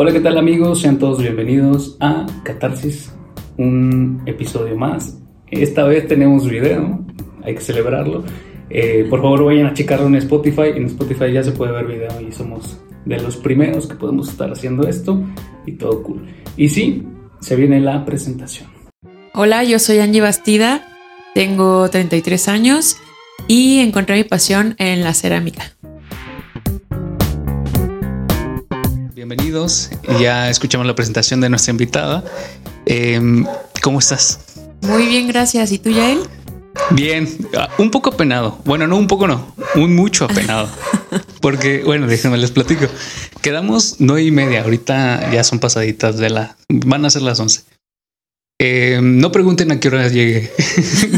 Hola, ¿qué tal amigos? Sean todos bienvenidos a Catarsis, un episodio más. Esta vez tenemos video, hay que celebrarlo. Eh, por favor vayan a checarlo en Spotify. En Spotify ya se puede ver video y somos de los primeros que podemos estar haciendo esto y todo cool. Y sí, se viene la presentación. Hola, yo soy Angie Bastida, tengo 33 años y encontré mi pasión en la cerámica. Bienvenidos, ya escuchamos la presentación de nuestra invitada. Em, ¿Cómo estás? Muy bien, gracias. ¿Y tú, Yael? Bien, ah, un poco apenado. Bueno, no un poco, no, un mucho apenado. Porque, bueno, déjenme les platico. Quedamos nueve y media. Ahorita ya son pasaditas de la. Van a ser las once. Em, no pregunten a qué hora llegué.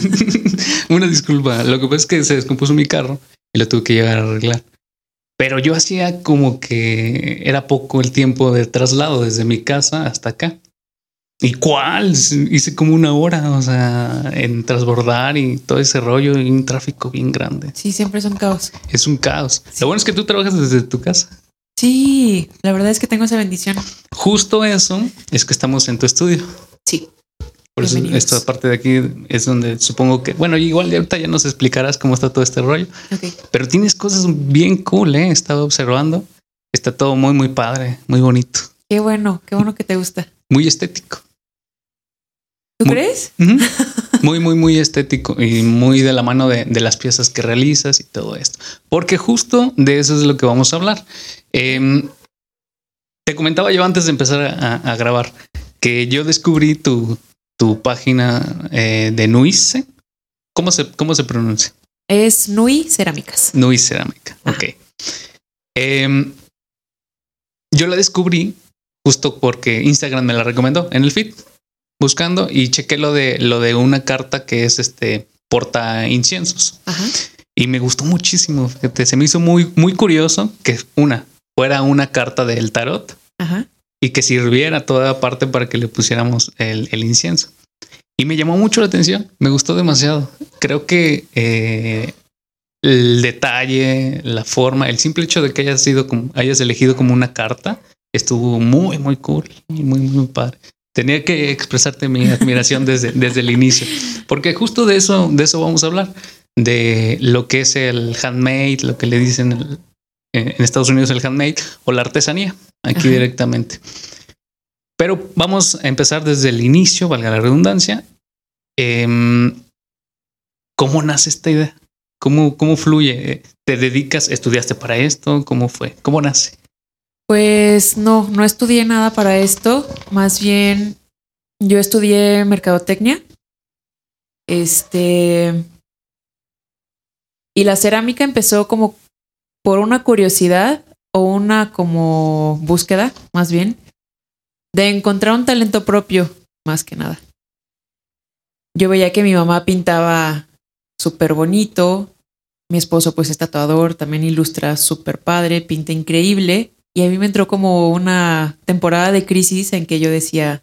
Una disculpa. Lo que pasa es que se descompuso mi carro y lo tuve que llegar a arreglar. Pero yo hacía como que era poco el tiempo de traslado desde mi casa hasta acá. ¿Y cuál? Hice como una hora, o sea, en transbordar y todo ese rollo y un tráfico bien grande. Sí, siempre es un caos. Es un caos. Lo bueno es que tú trabajas desde tu casa. Sí, la verdad es que tengo esa bendición. Justo eso es que estamos en tu estudio. Sí. Por eso esta parte de aquí es donde supongo que, bueno, igual de ahorita ya nos explicarás cómo está todo este rollo. Pero tienes cosas bien cool, ¿eh? He estado observando. Está todo muy, muy padre, muy bonito. Qué bueno, qué bueno que te gusta. Muy estético. ¿Tú crees? Muy, muy, muy estético y muy de la mano de, las piezas que realizas y todo esto. Porque justo de eso es lo que vamos a hablar. Em, te comentaba yo antes de empezar a grabar que yo descubrí tu, tu página eh, de Nuice. ¿Cómo se, ¿Cómo se pronuncia? Es Nui Cerámicas. Nui Cerámica. Ok. Em, yo la descubrí justo porque Instagram me la recomendó en el feed, buscando y chequé lo de lo de una carta que es este porta inciensos. Y me gustó muchísimo. Se me hizo muy, muy curioso que una fuera una carta del tarot. Ajá y que sirviera toda parte para que le pusiéramos el, incienso. Y me llamó mucho la atención, me gustó demasiado. Creo que eh, el detalle, la forma, el simple hecho de que hayas sido hayas elegido como una carta, estuvo muy, muy cool, muy, muy padre. Tenía que expresarte mi admiración desde, desde el inicio, porque justo de eso, de eso vamos a hablar, de lo que es el handmade, lo que le dicen en Estados Unidos el handmade o la artesanía aquí directamente. Pero vamos a empezar desde el inicio, valga la redundancia. Em, ¿Cómo nace esta idea? ¿Cómo, ¿Cómo fluye? ¿Te dedicas? ¿Estudiaste para esto? ¿Cómo fue? ¿Cómo nace? Pues no, no estudié nada para esto. Más bien, yo estudié mercadotecnia. Este. Y la cerámica empezó como por una curiosidad o una como búsqueda, más bien, de encontrar un talento propio, más que nada. Yo veía que mi mamá pintaba súper bonito, mi esposo pues es tatuador, también ilustra súper padre, pinta increíble, y a mí me entró como una temporada de crisis en que yo decía,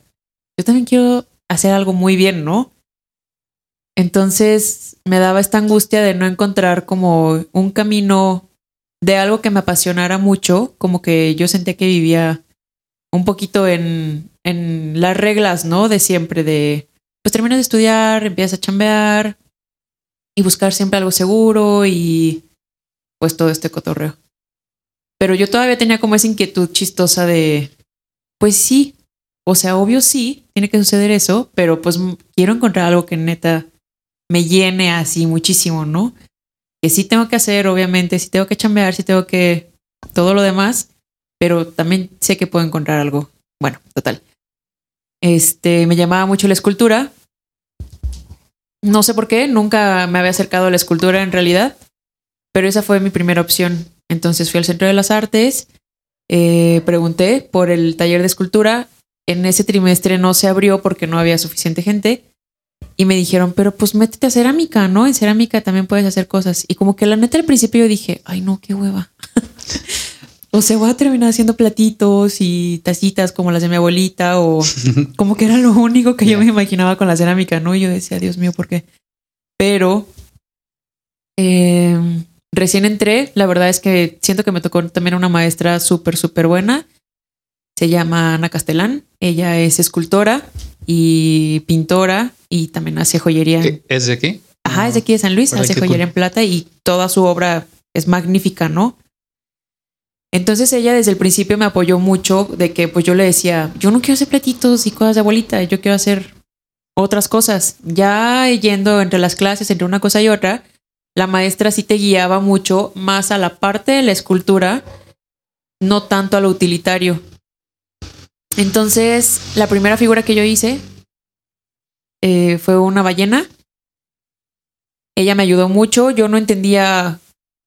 yo también quiero hacer algo muy bien, ¿no? Entonces me daba esta angustia de no encontrar como un camino de algo que me apasionara mucho, como que yo sentía que vivía un poquito en, en las reglas, ¿no? De siempre, de pues terminas de estudiar, empiezas a chambear y buscar siempre algo seguro y pues todo este cotorreo. Pero yo todavía tenía como esa inquietud chistosa de, pues sí, o sea, obvio sí, tiene que suceder eso, pero pues quiero encontrar algo que neta me llene así muchísimo, ¿no? Que sí tengo que hacer, obviamente, sí tengo que chambear, sí tengo que todo lo demás, pero también sé que puedo encontrar algo. Bueno, total. Este, me llamaba mucho la escultura. No sé por qué, nunca me había acercado a la escultura en realidad, pero esa fue mi primera opción. Entonces fui al Centro de las Artes, eh, pregunté por el taller de escultura. En ese trimestre no se abrió porque no había suficiente gente y me dijeron, pero pues métete a cerámica, ¿no? En cerámica también puedes hacer cosas. Y como que la neta al principio yo dije, ay no, qué hueva. o sea, voy a terminar haciendo platitos y tacitas como las de mi abuelita o como que era lo único que yo me imaginaba con la cerámica, ¿no? Y yo decía, Dios mío, ¿por qué? Pero em, recién entré, la verdad es que siento que me tocó también una maestra súper, súper buena. Se llama Ana Castelán. Ella es escultora y pintora y también hace joyería. ¿Es de aquí? Ajá, es de aquí de San Luis, hace joyería en plata y toda su obra es magnífica, ¿no? Entonces ella desde el principio me apoyó mucho de que pues yo le decía, yo no quiero hacer platitos y cosas de abuelita, yo quiero hacer otras cosas. Ya yendo entre las clases, entre una cosa y otra, la maestra sí te guiaba mucho más a la parte de la escultura, no tanto a lo utilitario. Entonces, la primera figura que yo hice eh, fue una ballena. Ella me ayudó mucho, yo no entendía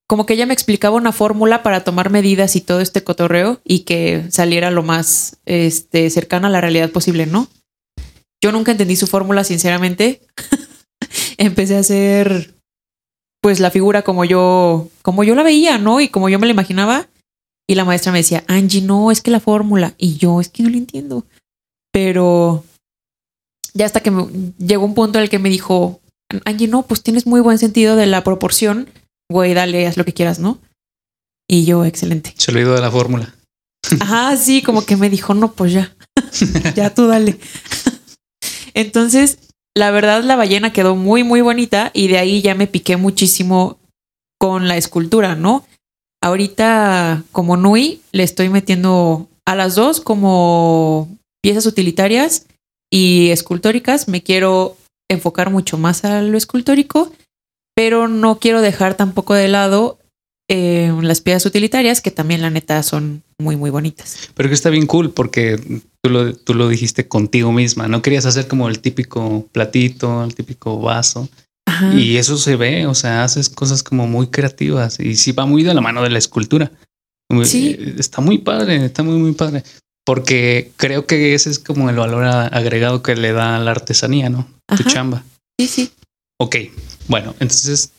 como que ella me explicaba una fórmula para tomar medidas y todo este cotorreo y que saliera lo más este, cercana a la realidad posible, ¿no? Yo nunca entendí su fórmula, sinceramente. Empecé a hacer pues la figura como yo, como yo la veía, ¿no? Y como yo me la imaginaba. Y la maestra me decía, Angie, no, es que la fórmula. Y yo, es que no lo entiendo. Pero ya hasta que llegó un punto en el que me dijo, Angie, no, pues tienes muy buen sentido de la proporción güey, dale, haz lo que quieras, ¿no? Y yo, excelente. Se olvidó de la fórmula. Ajá, sí, como que me dijo, no, pues ya, ya tú dale. Entonces, la verdad, la ballena quedó muy, muy bonita y de ahí ya me piqué muchísimo con la escultura, ¿no? Ahorita, como Nui, le estoy metiendo a las dos como piezas utilitarias y escultóricas. Me quiero enfocar mucho más a lo escultórico pero no quiero dejar tampoco de lado eh, las piezas utilitarias, que también la neta son muy, muy bonitas. Pero que está bien cool porque tú lo, tú lo dijiste contigo misma, no querías hacer como el típico platito, el típico vaso. Y eso se ve, o sea, haces cosas como muy creativas y sí va muy de la mano de la escultura. Sí. Eh, está muy padre, está muy, muy padre. Porque creo que ese es como el valor agregado que le da a la artesanía, ¿no? Tu chamba. Sí, sí. Ok, bueno, entonces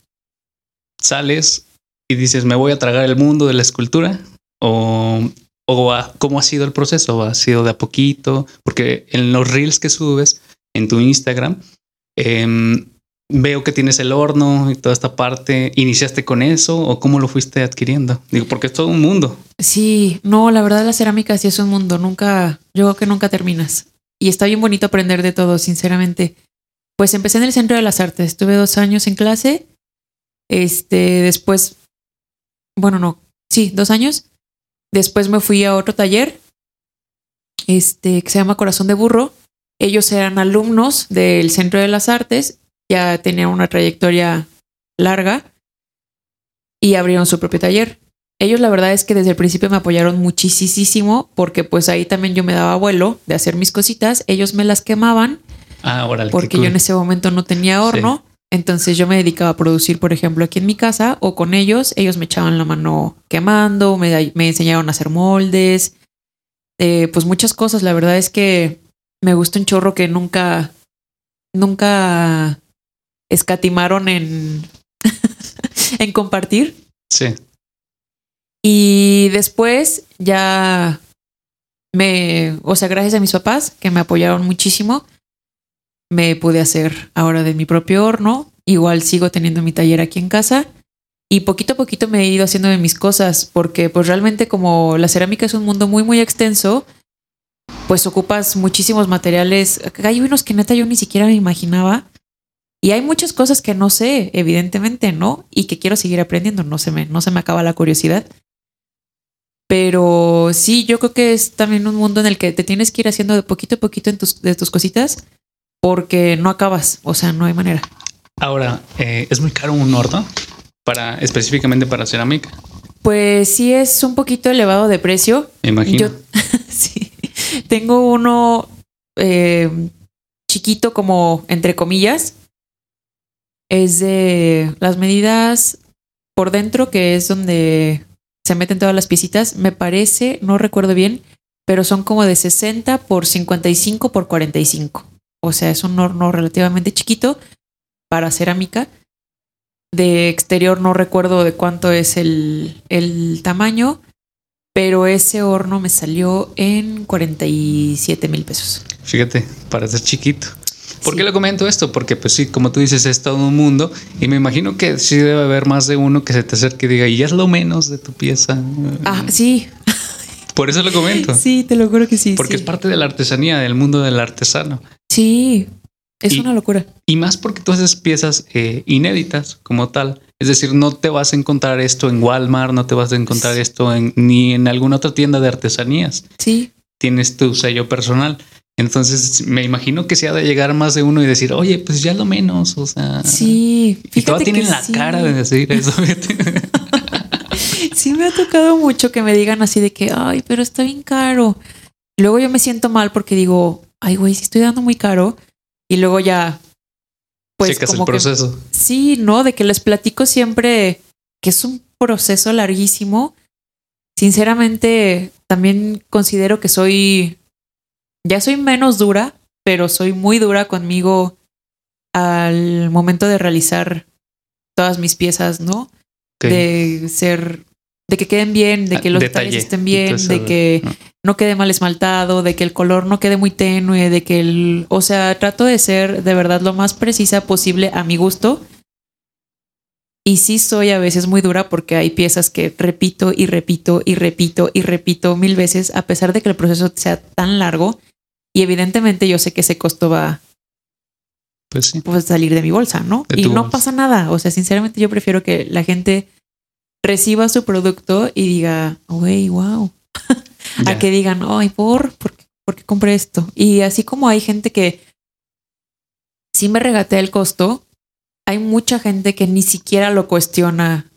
sales y dices, me voy a tragar el mundo de la escultura o, o cómo ha sido el proceso, ha sido de a poquito, porque en los reels que subes en tu Instagram, em, veo que tienes el horno y toda esta parte. ¿Iniciaste con eso o cómo lo fuiste adquiriendo? Digo, porque es todo un mundo. Sí, no, la verdad la cerámica sí es un mundo. Nunca, yo creo que nunca terminas. Y está bien bonito aprender de todo, sinceramente. Pues empecé en el Centro de las Artes, estuve dos años en clase, este, después, bueno, no, sí, dos años. Después me fui a otro taller, este, que se llama Corazón de Burro. Ellos eran alumnos del Centro de las Artes, ya tenían una trayectoria larga y abrieron su propio taller. Ellos la verdad es que desde el principio me apoyaron muchísimo porque pues ahí también yo me daba vuelo de hacer mis cositas, ellos me las quemaban Ah, porque yo en ese momento no tenía horno. Entonces yo me dedicaba a producir, por ejemplo, aquí en mi casa o con ellos. Ellos me echaban la mano quemando, me, me enseñaron a hacer moldes, eh, pues muchas cosas. La verdad es que me gusta un chorro que nunca, nunca escatimaron en, en compartir. Sí. Y después ya me, o sea, gracias a mis papás que me apoyaron muchísimo, me pude hacer ahora de mi propio horno. Igual sigo teniendo mi taller aquí en casa. Y poquito a poquito me he ido haciendo de mis cosas, porque pues realmente como la cerámica es un mundo muy, muy extenso, pues ocupas muchísimos materiales. Hay unos que neta yo ni siquiera me imaginaba. Y hay muchas cosas que no sé, evidentemente, ¿no? Y que quiero seguir aprendiendo. No se me, no se me acaba la curiosidad. Pero sí, yo creo que es también un mundo en el que te tienes que ir haciendo de poquito a poquito en tus, de tus cositas porque no acabas, o sea, no hay manera. Ahora, eh, ¿es muy caro un horno para específicamente para cerámica? Pues sí es un poquito elevado de precio. Me imagino. Yo sí, tengo uno eh, chiquito como entre comillas. Es de las medidas por dentro, que es donde se meten todas las piecitas. Me parece, no recuerdo bien, pero son como de 60 por 55 por 45 o sea, es un horno relativamente chiquito para cerámica. De exterior no recuerdo de cuánto es el, el tamaño, pero ese horno me salió en 47 mil pesos. Fíjate, para ser chiquito. ¿Por qué le comento esto? Porque pues sí, como tú dices, es todo un mundo y me imagino que sí debe haber más de uno que se te acerque y diga, y ya es lo menos de tu pieza. Ah, sí. Por eso lo comento. Sí, te lo juro que sí. Porque sí. es parte de la artesanía, del mundo del artesano. Sí, es Y- una locura. Y más porque tú haces piezas eh, inéditas como tal. Es decir, no te vas a encontrar esto en Walmart, no te vas a encontrar esto en, ni en alguna otra tienda de artesanías. Sí, Tienes tu sello personal. Entonces me imagino que se ha de llegar más de uno y decir, oye, pues ya lo menos. O sea, sí. Y todavía Fíjate tienen que la sí. cara de decir eso. Sí, me ha tocado mucho que me digan así de que, ay, pero está bien caro. Luego yo me siento mal porque digo, ay, güey, sí estoy dando muy caro. Y luego ya, pues Checas el como que proceso. Sí, no, de que les platico siempre que es un proceso larguísimo. Sinceramente, también considero que soy, ya soy menos dura, pero soy muy dura conmigo al momento de realizar todas mis piezas, ¿no? De ser, de que queden bien, de Ah, que los detalle detalles estén bien, eso, de que ¿no? no quede mal esmaltado, de que el color no quede muy tenue, de que el, o sea, trato de ser de verdad lo más precisa posible a mi gusto. Y sí soy a veces muy dura porque hay piezas que repito y repito y repito y repito mil veces a pesar de que el proceso sea tan largo y evidentemente yo sé que ese costo va Pues sí. pues salir de mi bolsa, ¿no? De y no bolsa. pasa nada. O sea, sinceramente yo prefiero que la gente reciba su producto y diga, güey, wow. A que digan, ay, por, ¿por qué, por qué compré esto? Y así como hay gente que sí me regatea el costo, hay mucha gente que ni siquiera lo cuestiona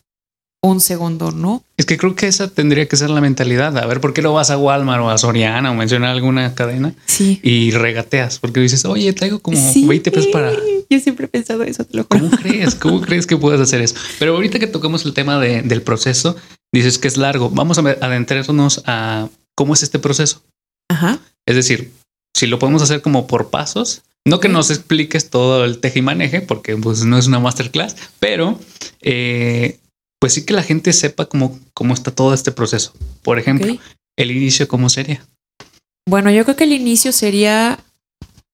un segundo, ¿no? Es que creo que esa tendría que ser la mentalidad. A ver, ¿por qué no vas a Walmart o a Soriana o mencionar alguna cadena Sí. y regateas? Porque dices, oye, traigo como Sí. 20 pesos para. Yo siempre he pensado eso, te lo juro. ¿Cómo crees? ¿Cómo crees que puedes hacer eso? Pero ahorita que tocamos el tema de- del proceso, dices que es largo. Vamos a adentrarnos a cómo es este proceso. Ajá. Es decir, si lo podemos hacer como por pasos, no que nos expliques todo el tejimaneje, porque pues no es una masterclass, pero eh, pues sí que la gente sepa cómo, cómo está todo este proceso. Por ejemplo, el inicio, ¿cómo sería? Bueno, yo creo que el inicio sería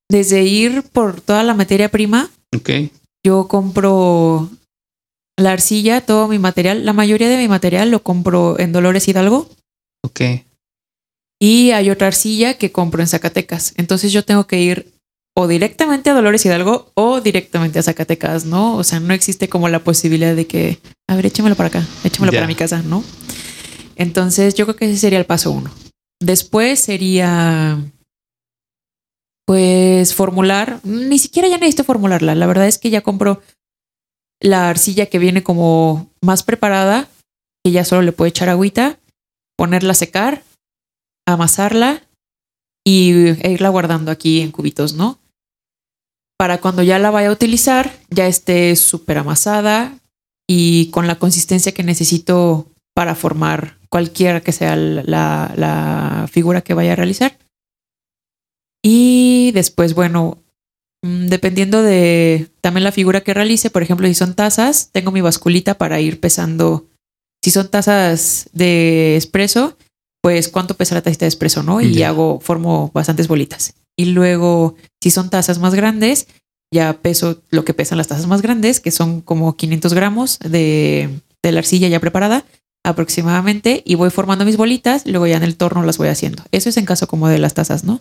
desde ir por toda la materia prima. Ok, Yo compro la arcilla, todo mi material. La mayoría de mi material lo compro en Dolores Hidalgo ok, y hay otra arcilla que compro en Zacatecas. Entonces yo tengo que ir o directamente a Dolores Hidalgo o directamente a Zacatecas, ¿no? O sea, no existe como la posibilidad de que, a ver, échamelo para acá, échamelo Ya. para mi casa, ¿no? Entonces yo creo que ese sería el paso uno. Después sería, pues, formular. Ni siquiera ya necesito formularla. La verdad es que ya compro la arcilla que viene como más preparada, que ya solo le puedo echar agüita, ponerla a secar, amasarla y e irla guardando aquí en cubitos, ¿no? Para cuando ya la vaya a utilizar, ya esté súper amasada y con la consistencia que necesito para formar cualquiera que sea la, la figura que vaya a realizar. Y después, bueno, mm, dependiendo de también la figura que realice, por ejemplo, si son tazas, tengo mi basculita para ir pesando. Si son tazas de espresso, pues cuánto pesa la tacita de espresso, ¿no? Y hago, formo bastantes bolitas. Y luego, si son tazas más grandes, ya peso lo que pesan las tazas más grandes, que son como 500 gramos de, de la arcilla ya preparada aproximadamente, y voy formando mis bolitas, luego ya en el torno las voy haciendo. Eso es en caso como de las tazas, ¿no?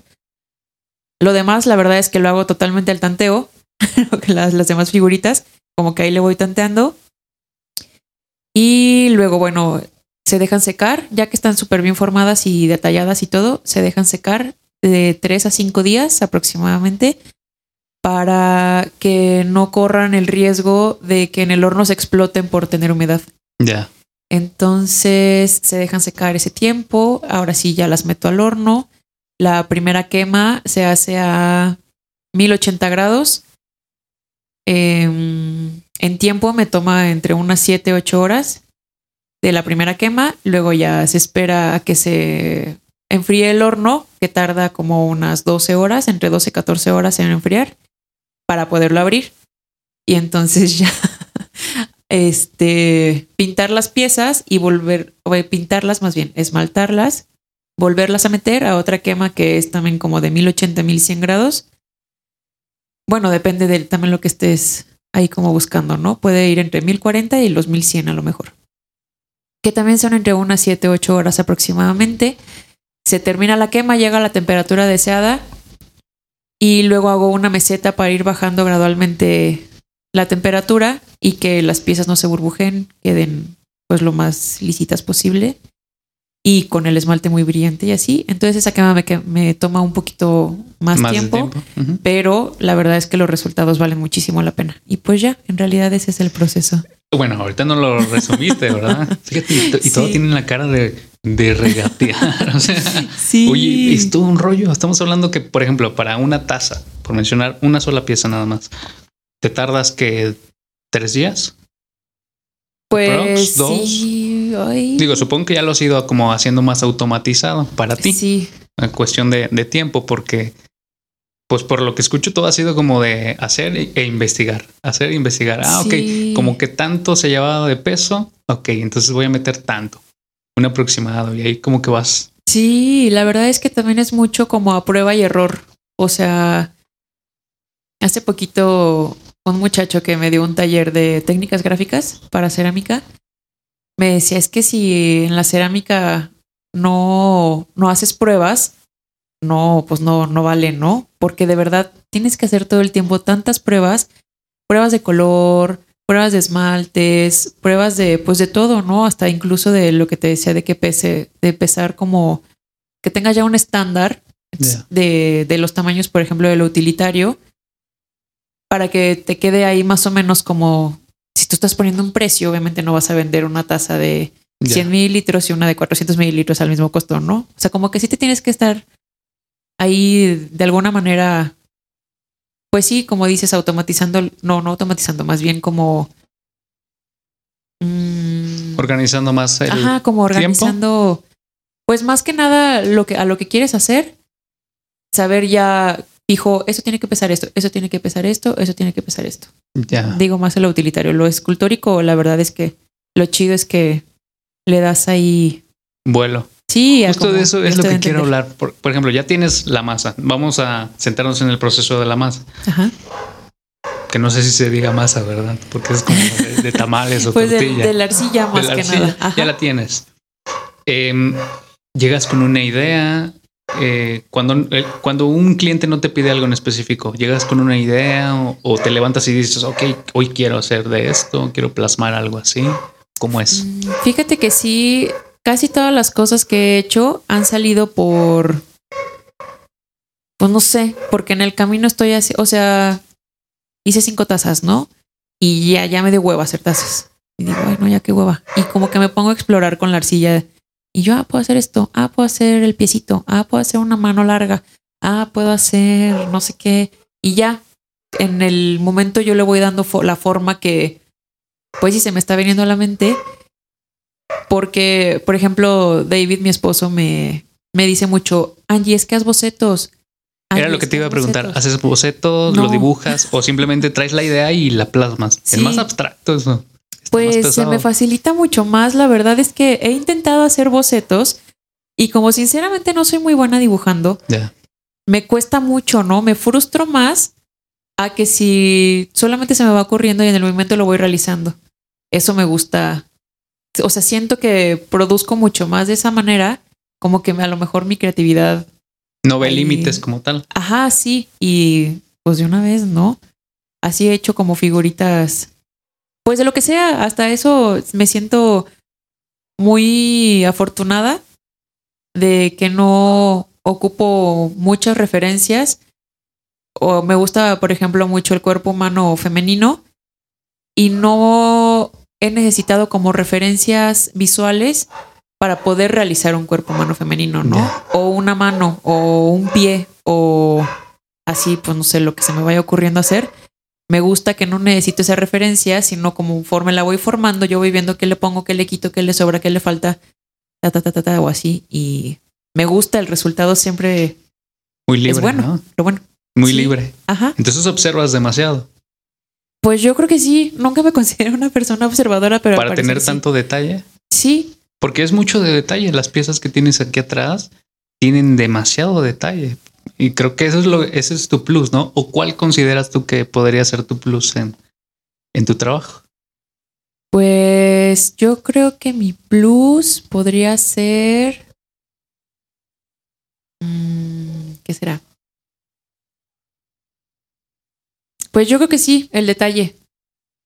Lo demás, la verdad es que lo hago totalmente al tanteo, las, las demás figuritas, como que ahí le voy tanteando. Y luego, bueno, se dejan secar, ya que están súper bien formadas y detalladas y todo, se dejan secar de 3 a 5 días aproximadamente para que no corran el riesgo de que en el horno se exploten por tener humedad. ya. Entonces se dejan secar ese tiempo. Ahora sí ya las meto al horno. La primera quema se hace a 1080 grados. Em, en tiempo me toma entre unas 7, 8 horas de la primera quema. Luego ya se espera a que se enfríe el horno, que tarda como unas 12 horas, entre 12 y 14 horas en enfriar, para poderlo abrir. Y entonces ya este, pintar las piezas y volver, o pintarlas más bien, esmaltarlas, volverlas a meter a otra quema que es también como de 1080, 1100 grados. Bueno, depende del también lo que estés ahí como buscando, ¿no? Puede ir entre 1040 y los 1100 a lo mejor. Que también son entre unas 7, 8 horas aproximadamente. Se termina la quema, llega a la temperatura deseada y luego hago una meseta para ir bajando gradualmente la temperatura y que las piezas no se burbujen, queden pues lo más lisitas posible y con el esmalte muy brillante y así. Entonces esa quema me, me toma un poquito más, tiempo, pero la verdad es que los resultados valen muchísimo la pena. Y pues ya, en realidad ese es el proceso. Bueno, ahorita no lo resumiste, ¿verdad? Fíjate, y, todo tiene la cara de, de regatear. O sea, sí. oye, es todo un rollo. Estamos hablando que, por ejemplo, para una taza, por mencionar una sola pieza nada más, te tardas que tres días. Pues dos. Sí, Digo, supongo que ya lo has ido como haciendo más automatizado para ti. Sí. En cuestión de, de tiempo, porque pues por lo que escucho todo ha sido como de hacer e investigar, hacer e investigar. Ah, ok, como que tanto se llevaba de peso, ok, entonces voy a meter tanto, un aproximado y ahí como que vas. Sí, la verdad es que también es mucho como a prueba y error. O sea, hace poquito un muchacho que me dio un taller de técnicas gráficas para cerámica me decía es que si en la cerámica no, no haces pruebas, no, pues no, no vale, ¿no? Porque de verdad tienes que hacer todo el tiempo tantas pruebas, pruebas de color, pruebas de esmaltes, pruebas de, pues de todo, ¿no? Hasta incluso de lo que te decía de que pese, de pesar como que tenga ya un estándar de, de los tamaños, por ejemplo, del utilitario, para que te quede ahí más o menos como si tú estás poniendo un precio, obviamente no vas a vender una taza de 100 mililitros y una de 400 mililitros al mismo costo, ¿no? O sea, como que sí te tienes que estar ahí de alguna manera, pues sí, como dices, automatizando, no, no automatizando, más bien como... Mm, organizando más el Ajá, como organizando, pues más que nada lo que, a lo que quieres hacer, saber ya, dijo, eso tiene que pesar esto, eso tiene que pesar esto, eso tiene que pesar esto. Ya. Digo más lo utilitario. Lo escultórico, la verdad es que lo chido es que le das ahí... Vuelo. Sí, justo de eso es lo que quiero hablar. Por, ejemplo, ya tienes la masa. Vamos a centrarnos en el proceso de la masa. Ajá. Que no sé si se diga masa, ¿verdad? Porque es como de, tamales o pues tortilla. De, la arcilla más que nada. Ya la tienes. Em, llegas con una idea. Eh, cuando, eh, cuando un cliente no te pide algo en específico, llegas con una idea o, o, te levantas y dices, ok, hoy quiero hacer de esto, quiero plasmar algo así. ¿Cómo es? Mm, fíjate que sí, casi todas las cosas que he hecho han salido por, pues no sé, porque en el camino estoy así, o sea, hice cinco tazas, ¿no? Y ya, ya me dio hueva hacer tazas. Y digo, ay, no, ya qué hueva. Y como que me pongo a explorar con la arcilla. Y yo, ah, puedo hacer esto, ah, puedo hacer el piecito, ah, puedo hacer una mano larga, ah, puedo hacer no sé qué. Y ya, en el momento yo le voy dando la forma que, pues si se me está viniendo a la mente porque, por ejemplo, David, mi esposo, me, me dice mucho, Angie, es que haz bocetos. Era lo que te iba a preguntar. ¿Haces bocetos, lo dibujas o simplemente traes la idea y la plasmas? Es más abstracto eso. pues se me facilita mucho más. La verdad es que he intentado hacer bocetos y como sinceramente no soy muy buena dibujando, me cuesta mucho, ¿no? Me frustro más a que si solamente se me va ocurriendo y en el momento lo voy realizando. Eso me gusta o sea, siento que produzco mucho más de esa manera, como que a lo mejor mi creatividad... No ve límites como tal. Ajá, sí. Y pues de una vez, ¿no? Así he hecho como figuritas. Pues de lo que sea, hasta eso me siento muy afortunada de que no ocupo muchas referencias. O me gusta, por ejemplo, mucho el cuerpo humano femenino y no he necesitado como referencias visuales para poder realizar un cuerpo humano femenino, ¿no? O una mano, o un pie, o así, pues no sé, lo que se me vaya ocurriendo hacer. Me gusta que no necesito esa referencia, sino como conforme la voy formando, yo voy viendo qué le pongo, qué le quito, qué le sobra, qué le falta, ta, ta, ta, ta, ta o así. Y me gusta el resultado siempre. Muy libre. Es bueno, ¿no? lo bueno. Muy libre. Ajá. Entonces observas demasiado. Pues yo creo que sí. Nunca me considero una persona observadora, pero. Para tener tanto detalle. Sí. Porque es mucho de detalle. Las piezas que tienes aquí atrás tienen demasiado detalle. Y creo que eso es lo, ese es tu plus, ¿no? ¿O cuál consideras tú que podría ser tu plus en, en tu trabajo? Pues yo creo que mi plus podría ser. ¿Qué será? Pues yo creo que sí, el detalle.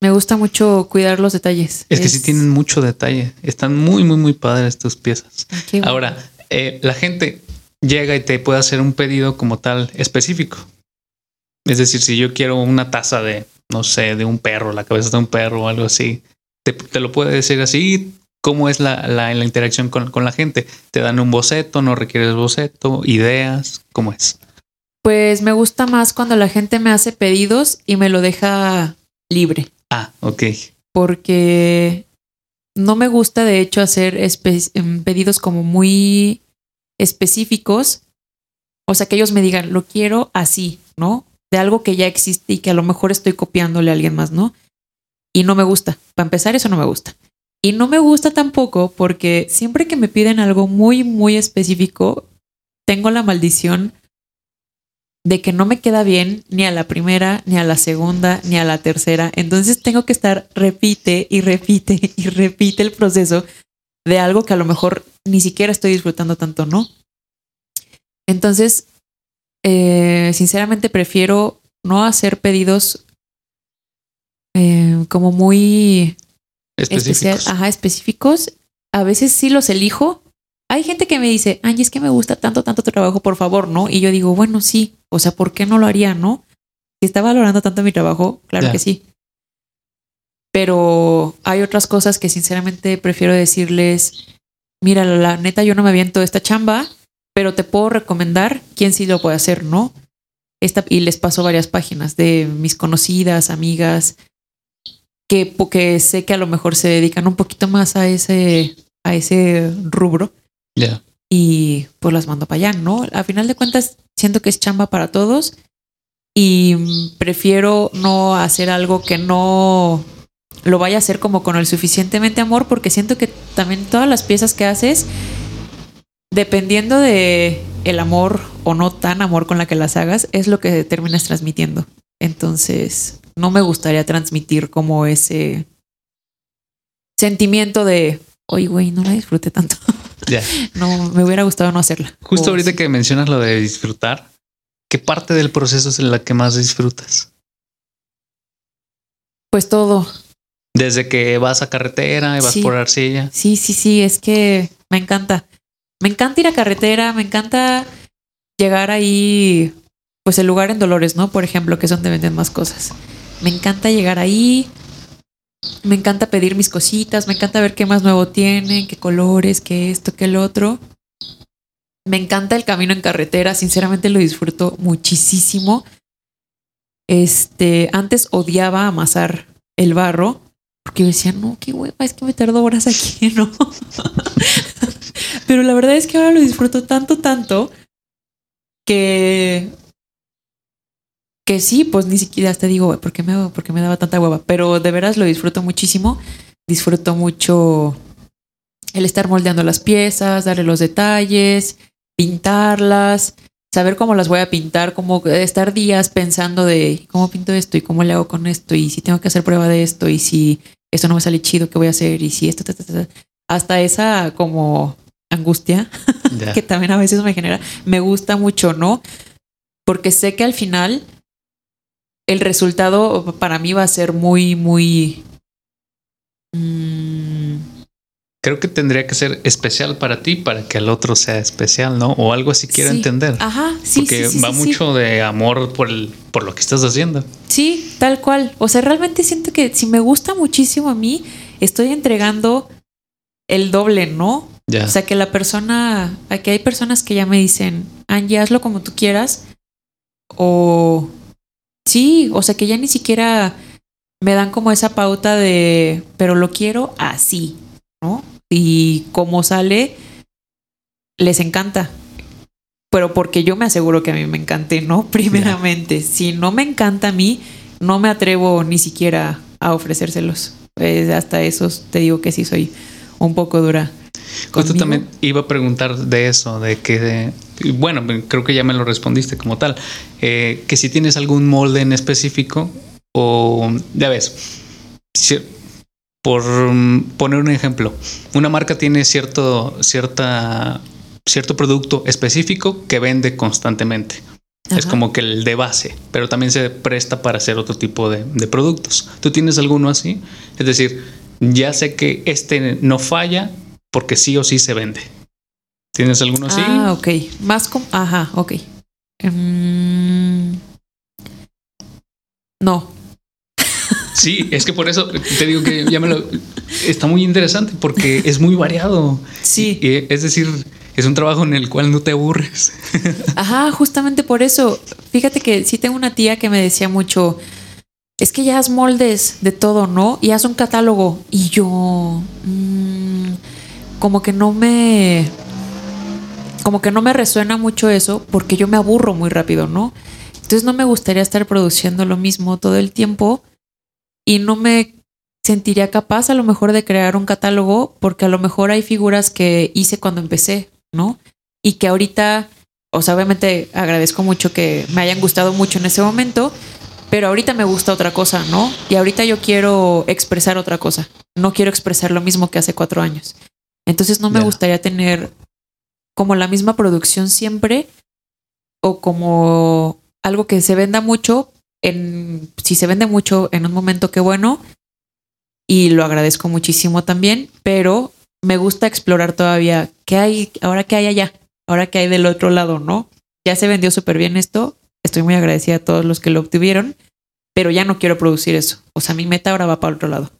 Me gusta mucho cuidar los detalles. Es, que sí tienen mucho detalle. Están muy, muy, muy padres tus piezas. Ahora, eh, la gente llega y te puede hacer un pedido como tal específico. Es decir, si yo quiero una taza de, no sé, de un perro, la cabeza de un perro o algo así, te, lo puede decir así. ¿Cómo es la, la, la interacción con, con, la gente? ¿Te dan un boceto? ¿No requieres boceto? ¿Ideas? ¿Cómo es? Pues me gusta más cuando la gente me hace pedidos y me lo deja libre. Ah, ok. Porque no me gusta, de hecho, hacer em, pedidos como muy específicos. O sea, que ellos me digan, lo quiero así, ¿no? De algo que ya existe y que a lo mejor estoy copiándole a alguien más, ¿no? Y no me gusta. Para empezar, eso no me gusta. Y no me gusta tampoco porque siempre que me piden algo muy, muy específico, tengo la maldición de que no me queda bien ni a la primera, ni a la segunda, ni a la tercera. Entonces tengo que estar repite y repite y repite el proceso de algo que a lo mejor ni siquiera estoy disfrutando tanto, ¿no? Entonces, eh, sinceramente prefiero no hacer pedidos eh, como muy específicos. ajá, específicos. A veces sí los elijo, hay gente que me dice, Angie, es que me gusta tanto, tanto tu trabajo, por favor, ¿no? Y yo digo, bueno, sí, o sea, ¿por qué no lo haría, no? Si está valorando tanto mi trabajo, claro que sí. Pero hay otras cosas que sinceramente prefiero decirles, mira, la neta, yo no me aviento esta chamba, pero te puedo recomendar quién sí lo puede hacer, ¿no? Esta, y les paso varias páginas de mis conocidas, amigas, que, porque sé que a lo mejor se dedican un poquito más a ese, a ese rubro y pues las mando para allá, ¿no? A final de cuentas, siento que es chamba para todos y prefiero no hacer algo que no lo vaya a hacer como con el suficientemente amor, porque siento que también todas las piezas que haces, dependiendo de el amor o no tan amor con la que las hagas, es lo que terminas transmitiendo. Entonces, no me gustaría transmitir como ese sentimiento de, oye, güey, no la disfruté tanto. No, me hubiera gustado no hacerla. Justo ahorita que mencionas lo de disfrutar, ¿qué parte del proceso es en la que más disfrutas? Pues todo. Desde que vas a carretera y vas por arcilla. Sí, sí, sí, es que me encanta. Me encanta ir a carretera, me encanta llegar ahí, pues el lugar en Dolores, ¿no? Por ejemplo, que es donde venden más cosas. Me encanta llegar ahí, me encanta pedir mis cositas, me encanta ver qué más nuevo tienen, qué colores, qué esto, qué el otro. Me encanta el camino en carretera, sinceramente lo disfruto muchísimo. Este, antes odiaba amasar el barro porque decía, no, qué hueva, es que me tardo horas aquí, ¿no? Pero la verdad es que ahora lo disfruto tanto, tanto que que sí, pues ni siquiera hasta digo, ¿por qué me, por qué me daba tanta hueva? Pero de veras lo disfruto muchísimo. Disfruto mucho el estar moldeando las piezas, darle los detalles, pintarlas, saber cómo las voy a pintar, como estar días pensando de cómo pinto esto y cómo le hago con esto y si tengo que hacer prueba de esto y si esto no me sale chido, ¿qué voy a hacer? Y si esto, hasta esa como angustia que también a veces me genera, me gusta mucho, ¿no? Porque sé que al final el resultado para mí va a ser muy, muy... Mm, Creo que tendría que ser especial para ti para que el otro sea especial, ¿no? O algo así quiero entender. Ajá, sí. Porque va mucho de amor por, el, por lo que estás haciendo. Sí, tal cual. O sea, realmente siento que si me gusta muchísimo a mí, estoy entregando el doble, ¿no? O sea, que la persona, aquí hay personas que ya me dicen, Angie, hazlo como tú quieras. O Sí, o sea que ya ni siquiera me dan como esa pauta de, pero lo quiero así, ¿no? Y como sale, les encanta. Pero porque yo me aseguro que a mí me encante, ¿no? Primeramente, si no me encanta a mí, no me atrevo ni siquiera a ofrecérselos. Pues hasta eso te digo que sí soy un poco dura. Justo también iba a preguntar de eso, de que, bueno, creo que ya me lo respondiste como tal, eh, que si tienes algún molde en específico o, ya ves, por poner un ejemplo, una marca tiene cierto, cierta cierto producto específico que vende constantemente. Es como que el de base, pero también se presta para hacer otro tipo de, de, productos. ¿Tú tienes alguno así? Es decir, ya sé que este no falla porque sí o sí se vende. ¿Tienes alguno así? Ah, ok. Más como... Ajá, ok. Um... No. Sí, es que por eso te digo que ya me lo... Está muy interesante porque es muy variado. Sí. es decir, es un trabajo en el cual no te aburres. Ajá, justamente por eso. Fíjate que sí tengo una tía que me decía mucho, es que ya haz moldes de todo, ¿no? Y haz un catálogo. Y yo, mmm, como que no me, como que no me resuena mucho eso porque yo me aburro muy rápido, ¿no? Entonces no me gustaría estar produciendo lo mismo todo el tiempo y no me sentiría capaz a lo mejor de crear un catálogo porque a lo mejor hay figuras que hice cuando empecé, ¿no? Y que ahorita, o sea, obviamente agradezco mucho que me hayan gustado mucho en ese momento, pero ahorita me gusta otra cosa, ¿no? Y ahorita yo quiero expresar otra cosa, no quiero expresar lo mismo que hace cuatro años. Entonces no me yeah. gustaría tener como la misma producción siempre o como algo que se venda mucho en si se vende mucho en un momento qué bueno y lo agradezco muchísimo también, pero me gusta explorar todavía qué hay, ahora qué hay allá, ahora qué hay del otro lado, ¿no? Ya se vendió súper bien esto, estoy muy agradecida a todos los que lo obtuvieron, pero ya no quiero producir eso. O sea, mi meta ahora va para otro lado.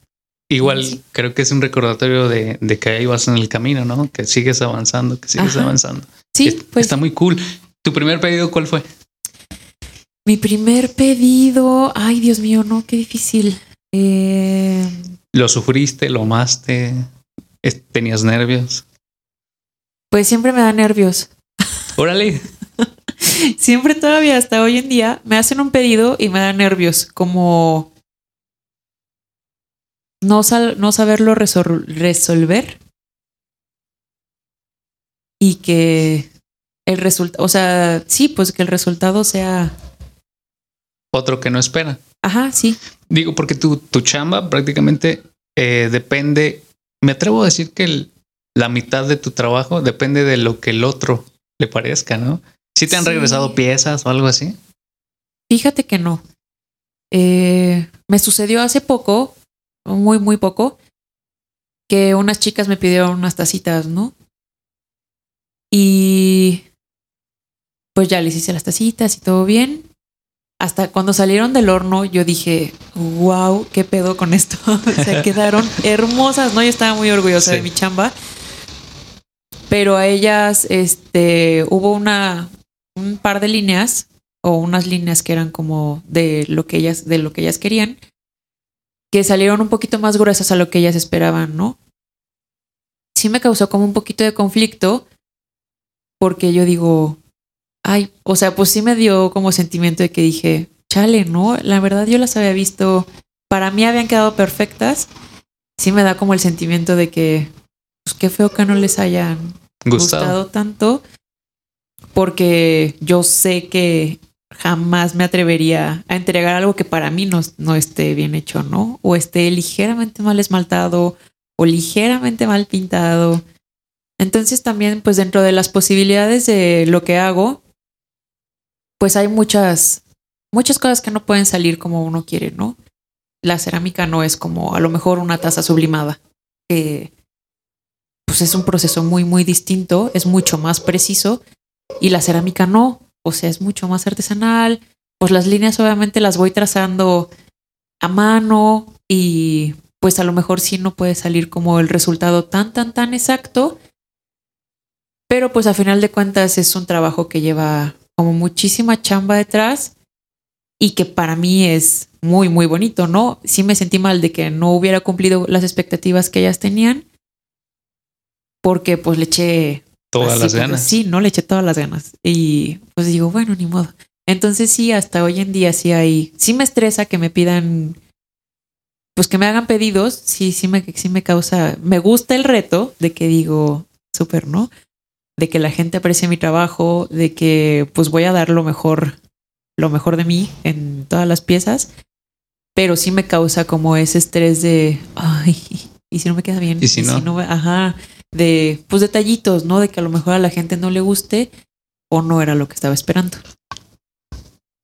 Igual sí. creo que es un recordatorio de, de, que ahí vas en el camino, ¿no? Que sigues avanzando, que sigues Ajá. avanzando. Sí, pues. Está muy cool. ¿Tu primer pedido cuál fue? Mi primer pedido, ay Dios mío, no, qué difícil. Eh... ¿Lo sufriste? ¿Lo amaste? ¿Tenías nervios? Pues siempre me da nervios. Órale. siempre todavía hasta hoy en día me hacen un pedido y me da nervios, como no, sal, no saberlo resol resolver y que el resultado, o sea, sí, pues que el resultado sea otro que no espera. Ajá, sí. Digo, porque tu, tu chamba prácticamente eh, depende, me atrevo a decir que el, la mitad de tu trabajo depende de lo que el otro le parezca, ¿no? ¿Sí te han sí. regresado piezas o algo así? Fíjate que no. Eh, me sucedió hace poco, muy, muy poco, que unas chicas me pidieron unas tacitas, ¿no? Y pues ya les hice las tacitas y todo bien. Hasta cuando salieron del horno, yo dije, wow, qué pedo con esto. Se quedaron hermosas, ¿no? Yo estaba muy orgullosa sí. de mi chamba. Pero a ellas, este, hubo una, un par de líneas o unas líneas que eran como de lo que ellas, de lo que ellas querían que salieron un poquito más gruesas a lo que ellas esperaban, ¿no? Sí me causó como un poquito de conflicto porque yo digo, ay, o sea, pues sí me dio como sentimiento de que dije, chale, ¿no? La verdad yo las había visto, para mí habían quedado perfectas. Sí me da como el sentimiento de que, pues qué feo que no les hayan gustado, gustado tanto, porque yo sé que jamás me atrevería a entregar algo que para mí no, no esté bien hecho, ¿no? O esté ligeramente mal esmaltado o ligeramente mal pintado. Entonces también, pues dentro de las posibilidades de lo que hago, pues hay muchas, muchas cosas que no pueden salir como uno quiere, ¿no? La cerámica no es como a lo mejor una taza sublimada. Eh, pues es un proceso muy, muy distinto, es mucho más preciso. Y la cerámica no, o sea, es mucho más artesanal. Pues las líneas obviamente las voy trazando a mano y pues a lo mejor sí no puede salir como el resultado tan, tan, tan exacto. Pero pues a final de cuentas es un trabajo que lleva como muchísima chamba detrás y que para mí es muy, muy bonito, ¿no? Sí me sentí mal de que no hubiera cumplido las expectativas que ellas tenían porque pues le eché todas las ganas. Sí, no le eché todas las ganas. Y pues digo, bueno, ni modo. Entonces sí, hasta hoy en día sí hay, sí me estresa que me pidan, pues que me hagan pedidos, sí, sí me, sí me causa, me gusta el reto de que digo, súper, ¿no? De que la gente aprecie mi trabajo, de que pues voy a dar lo mejor, lo mejor de mí en todas las piezas, pero sí me causa como ese estrés de, ay, y si no me queda bien, y si no, si no ajá, de pues detallitos, ¿no? De que a lo mejor a la gente no le guste o no era lo que estaba esperando.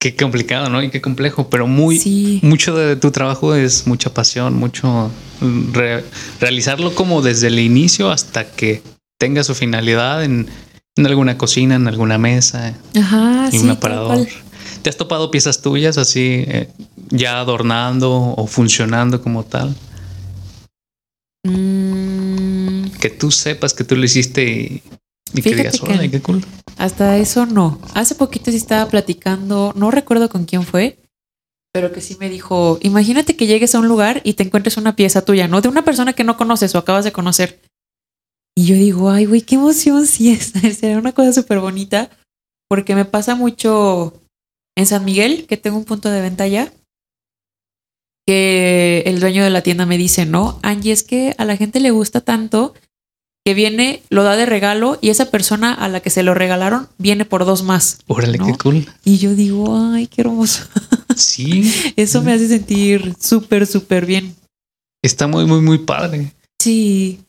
Qué complicado, ¿no? Y qué complejo, pero muy Sí. mucho de tu trabajo es mucha pasión, mucho mm, re- realizarlo como desde el inicio hasta que tenga su finalidad en, en alguna cocina, en alguna mesa, Ajá, en sí. un aparador. ¿Te has topado piezas tuyas así eh, ya adornando o funcionando como tal? Mm, Que tú sepas que tú lo hiciste y, y que digas, que- qué cool. hasta eso no. Hace poquito sí estaba platicando, no recuerdo con quién fue, pero que sí me dijo, imagínate que llegues a un lugar y te encuentres una pieza tuya, ¿no? De una persona que no conoces o acabas de conocer. Y yo digo, ay, güey, qué emoción sí es. Sería una cosa súper bonita, porque me pasa mucho en San Miguel, que tengo un punto de venta allá, que el dueño de la tienda me dice, no, Angie, es que a la gente le gusta tanto que viene, lo da de regalo y esa persona a la que se lo regalaron viene por dos más. Órale, ¿no? qué cool. Y yo digo, ay, qué hermoso. Sí, Eso me hace sentir súper, súper bien. está muy, muy, muy padre. Sí.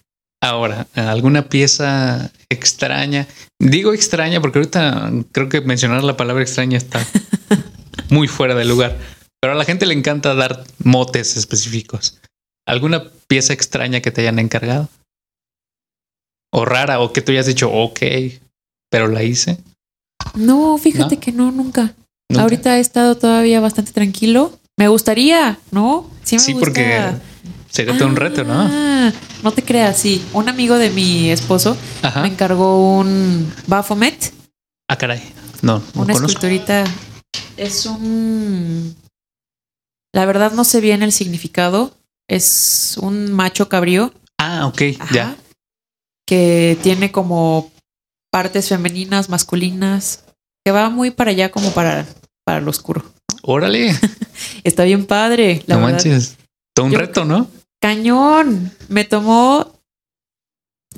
Ahora, alguna pieza extraña. Digo extraña porque ahorita creo que mencionar la palabra extraña está muy fuera de lugar. Pero a la gente le encanta dar motes específicos. ¿Alguna pieza extraña que te hayan encargado? O rara, o que tú hayas dicho, ok, pero la hice. No, fíjate ¿No? que no, nunca. Nunca. Ahorita he estado todavía bastante tranquilo. Me gustaría, ¿no? Sí, me Sí, gusta. porque sería todo un reto, ¿no? Ah, No te creas, sí. Un amigo de mi esposo me encargó un Baphomet, Ah, caray. No, no una conozco. esculturita. Es un. La verdad no sé bien el significado. Es un macho cabrío. Ah, ok, Ajá, ya. Que tiene como partes femeninas, masculinas. Que va muy para allá como para, para lo oscuro. Órale, Está bien padre, la no verdad. manches. Todo un Yo- reto, ¿no? Cañón. Me tomó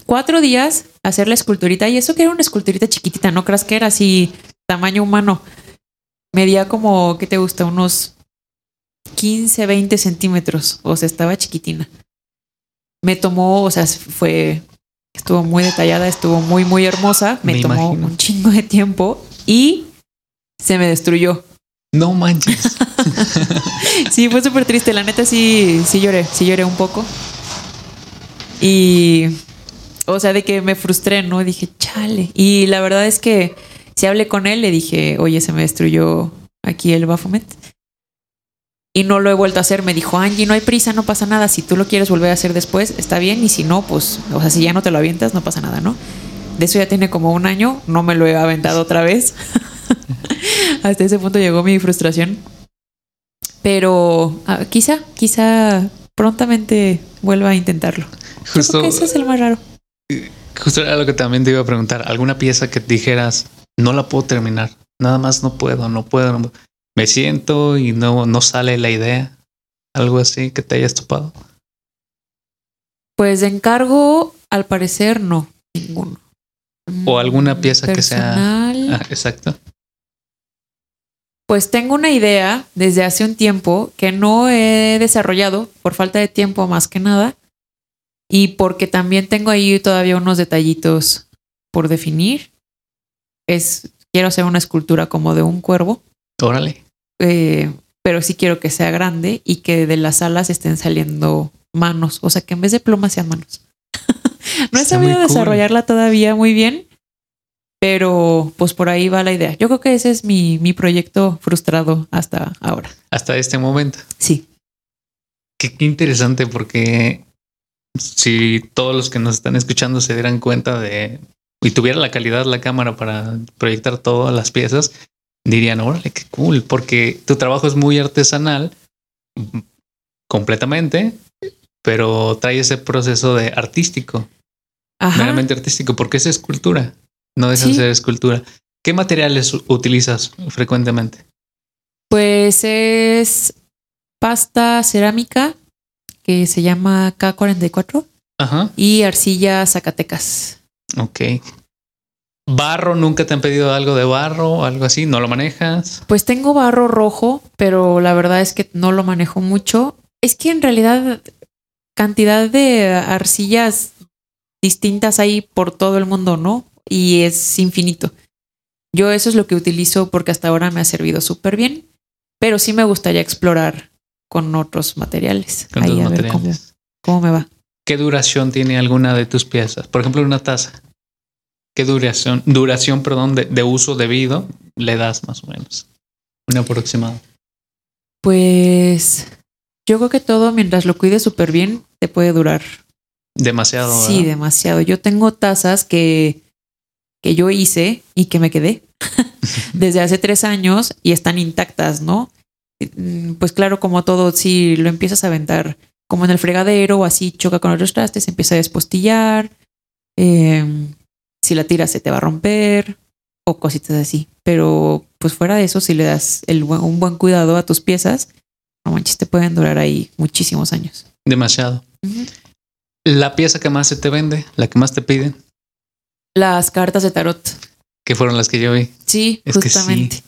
cuatro días hacer la esculturita y eso que era una esculturita chiquitita, no creas que era así tamaño humano. Medía como, ¿qué te gusta? Unos 15, 20 centímetros. O sea, estaba chiquitina. Me tomó, o sea, fue, estuvo muy detallada, estuvo muy, muy hermosa. Me, Me tomó imagino. un chingo de tiempo y se me destruyó. No manches. Sí, fue súper triste. La neta sí, sí lloré, sí lloré un poco. Y, o sea, de que me frustré, ¿no? Dije, chale. Y la verdad es que si hablé con él, le dije, oye, se me destruyó aquí el Baphomet. Y no lo he vuelto a hacer. Me dijo, Angie, no hay prisa, no pasa nada. Si tú lo quieres volver a hacer después, está bien. Y si no, pues, o sea, si ya no te lo avientas, no pasa nada, ¿no? De eso ya tiene como un año. No me lo he aventado otra vez. Hasta ese punto llegó mi frustración. Pero ah, quizá, quizá prontamente vuelva a intentarlo. Yo Justo, creo que ese es el más raro. justo era lo que también te iba a preguntar. ¿Alguna pieza que dijeras, no la puedo terminar? Nada más no puedo, no puedo. no- Me siento y no, no sale la idea. Algo así que te hayas topado. Pues de encargo, al parecer, no, ninguno. O alguna Mm, pieza que sea- Ah, exacto. Pues tengo una idea desde hace un tiempo que no he desarrollado por falta de tiempo más que nada. Y porque también tengo ahí todavía unos detallitos por definir. Es, quiero hacer una escultura como de un cuervo. Órale. Eh, pero sí quiero que sea grande y que de las alas estén saliendo manos, o sea que en vez de plumas sean manos. no he Está sabido cool. desarrollarla todavía muy bien, pero pues por ahí va la idea. Yo creo que ese es mi, mi proyecto frustrado hasta ahora. Hasta este momento. Sí, Qué, qué interesante porque si todos los que nos están escuchando se dieran cuenta de y tuviera la calidad la cámara para proyectar todas las piezas, dirían, órale, qué cool, porque tu trabajo es muy artesanal completamente, pero trae ese proceso de artístico, ajá. meramente artístico, porque es escultura, no deja de Sí. ser escultura. ¿Qué materiales utilizas frecuentemente? Pues es pasta cerámica que se llama K44 Ajá, y arcilla Zacatecas. ok. ¿Barro? ¿Nunca te han pedido algo de barro algo así? ¿No lo manejas? Pues tengo barro rojo, pero la verdad es que no lo manejo mucho. Es que en realidad cantidad de arcillas distintas ahí por todo el mundo, ¿no? Y es infinito. Yo eso es lo que utilizo porque hasta ahora me ha servido súper bien, pero sí me gustaría explorar con otros materiales. Con ahí ver cómo, materiales. cómo me va. ¿Qué duración tiene alguna de tus piezas? Por ejemplo, una taza. ¿Qué duración, duración, perdón, de, de uso debido le das más o menos? Un aproximado. Pues yo creo que todo, mientras lo cuides súper bien, te puede durar. Demasiado. Sí, ¿verdad? demasiado. Yo tengo tazas que, que yo hice y que me quedé desde hace tres años y están intactas, ¿no? Mm, Pues claro, como todo, si lo empiezas a aventar como en el fregadero o así, choca con otros trastes, empieza a despostillar. eh, si la tiras se te va a romper o cositas así. Pero pues fuera de eso, si le das el un buen cuidado a tus piezas, no manches, te pueden durar ahí muchísimos años. Demasiado. La pieza que más se te vende, la que más te piden, Las cartas de tarot. que fueron las que yo vi. Sí, Es que sí. justamente.